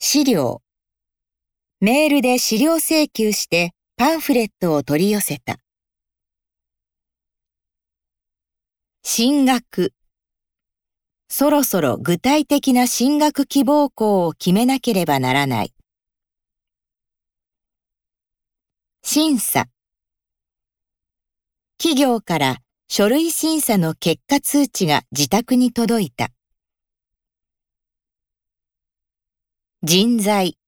資料。メールで資料請求してパンフレットを取り寄せた。進学。そろそろ具体的な進学希望校を決めなければならない。審査。企業から書類審査の結果通知が自宅に届いた。人材。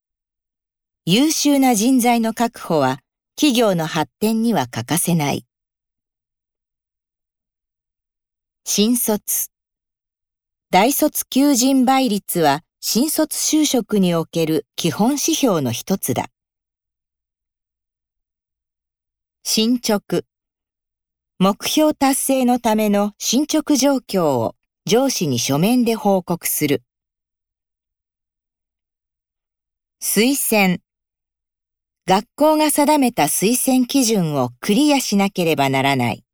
優秀な人材の確保は企業の発展には欠かせない。新卒。大卒求人倍率は新卒就職における基本指標の一つだ。進捗。目標達成のための進捗状況を上司に書面で報告する。推薦。学校が定めた推薦基準をクリアしなければならない。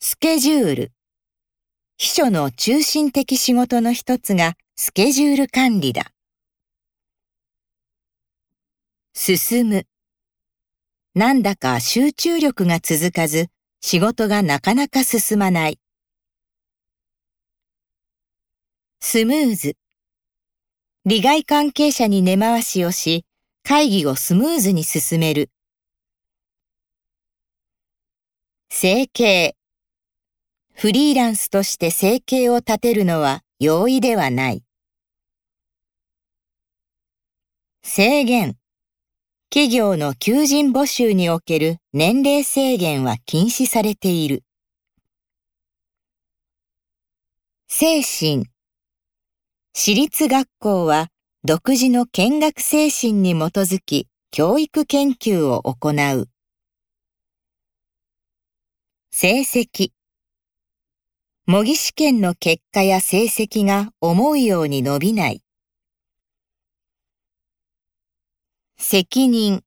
スケジュール。秘書の中心的仕事の一つがスケジュール管理だ。進む。なんだか集中力が続かず、仕事がなかなか進まない。スムーズ。利害関係者に根回しをし、会議をスムーズに進める。整形。フリーランスとして生計を立てるのは容易ではない。制限。企業の求人募集における年齢制限は禁止されている。精神。私立学校は独自の見学精神に基づき教育研究を行う。成績模擬試験の結果や成績が思うように伸びない。責任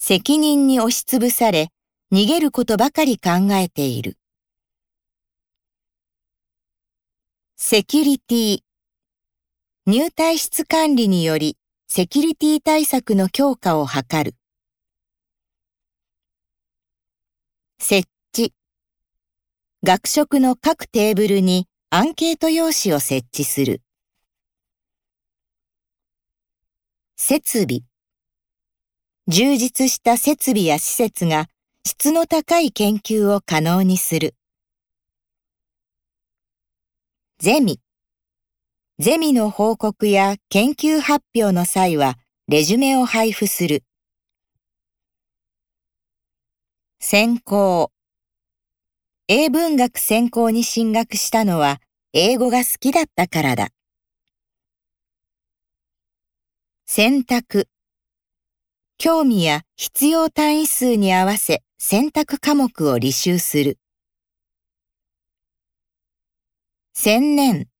責任に押しつぶされ逃げることばかり考えている。セキュリティ入退室管理によりセキュリティ対策の強化を図る。設置。学食の各テーブルにアンケート用紙を設置する。設備。充実した設備や施設が質の高い研究を可能にする。ゼミ。ゼミの報告や研究発表の際はレジュメを配布する。専攻英文学専攻に進学したのは英語が好きだったからだ。選択興味や必要単位数に合わせ選択科目を履修する。専念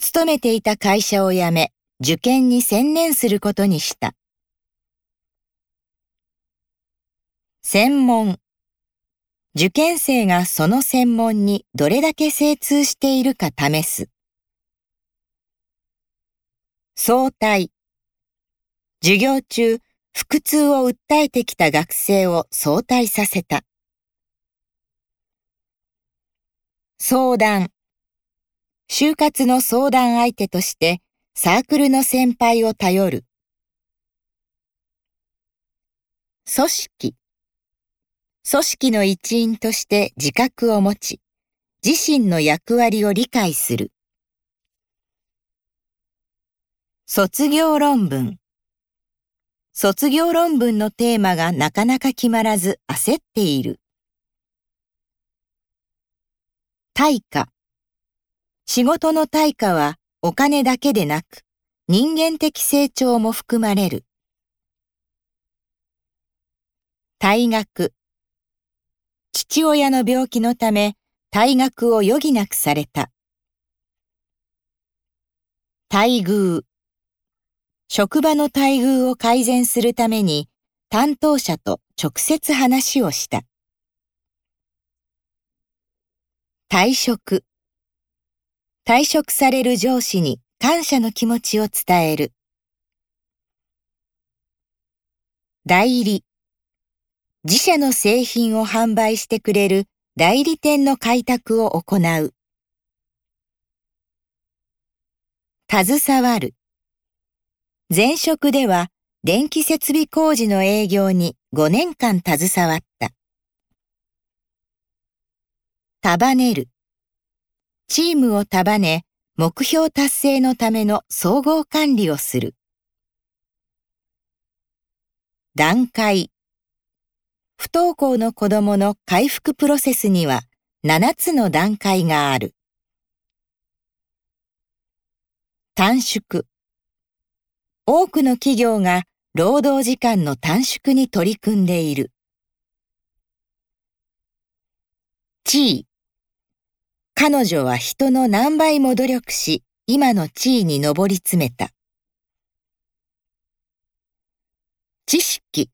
勤めていた会社を辞め、受験に専念することにした。専門。受験生がその専門にどれだけ精通しているか試す。相対。授業中、腹痛を訴えてきた学生を相対させた。相談。就活の相談相手としてサークルの先輩を頼る。組織。組織の一員として自覚を持ち、自身の役割を理解する。卒業論文。卒業論文のテーマがなかなか決まらず焦っている。対価。仕事の対価はお金だけでなく人間的成長も含まれる。退学。父親の病気のため退学を余儀なくされた。待遇。職場の待遇を改善するために担当者と直接話をした。退職。退職される上司に感謝の気持ちを伝える。代理。自社の製品を販売してくれる代理店の開拓を行う。携わる。前職では電気設備工事の営業に5年間携わった。束ねる。チームを束ね、目標達成のための総合管理をする。段階。不登校の子供の回復プロセスには7つの段階がある。短縮。多くの企業が労働時間の短縮に取り組んでいる。地位。彼女は人の何倍も努力し、今の地位に上り詰めた。知識。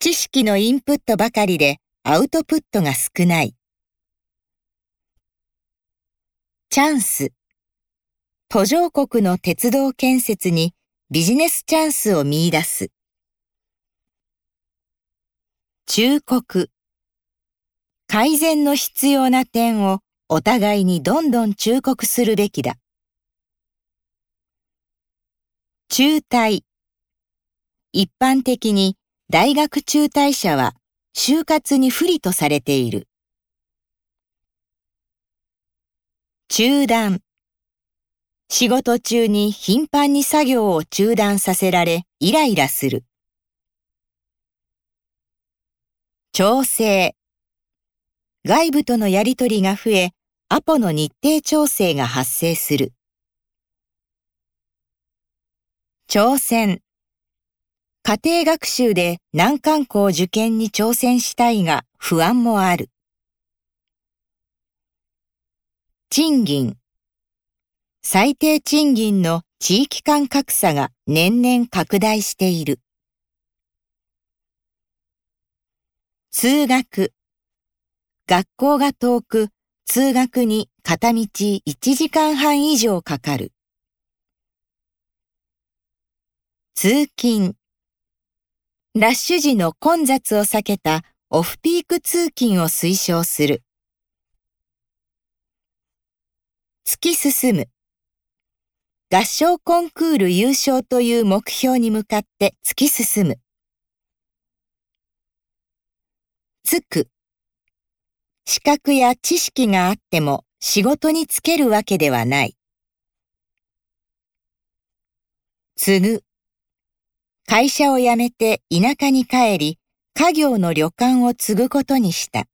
知識のインプットばかりでアウトプットが少ない。チャンス。途上国の鉄道建設にビジネスチャンスを見出す。忠告。改善の必要な点をお互いにどんどん忠告するべきだ。中退。一般的に大学中退者は就活に不利とされている。中断。仕事中に頻繁に作業を中断させられイライラする。調整。外部とのやりとりが増え、アポの日程調整が発生する。挑戦。家庭学習で難関校受験に挑戦したいが不安もある。賃金。最低賃金の地域間格差が年々拡大している。通学。学校が遠く、通学に片道1時間半以上かかる。通勤。ラッシュ時の混雑を避けたオフピーク通勤を推奨する。突き進む。合唱コンクール優勝という目標に向かって突き進む。つく。資格や知識があっても仕事に就けるわけではない。継ぐ。会社を辞めて田舎に帰り、家業の旅館を継ぐことにした。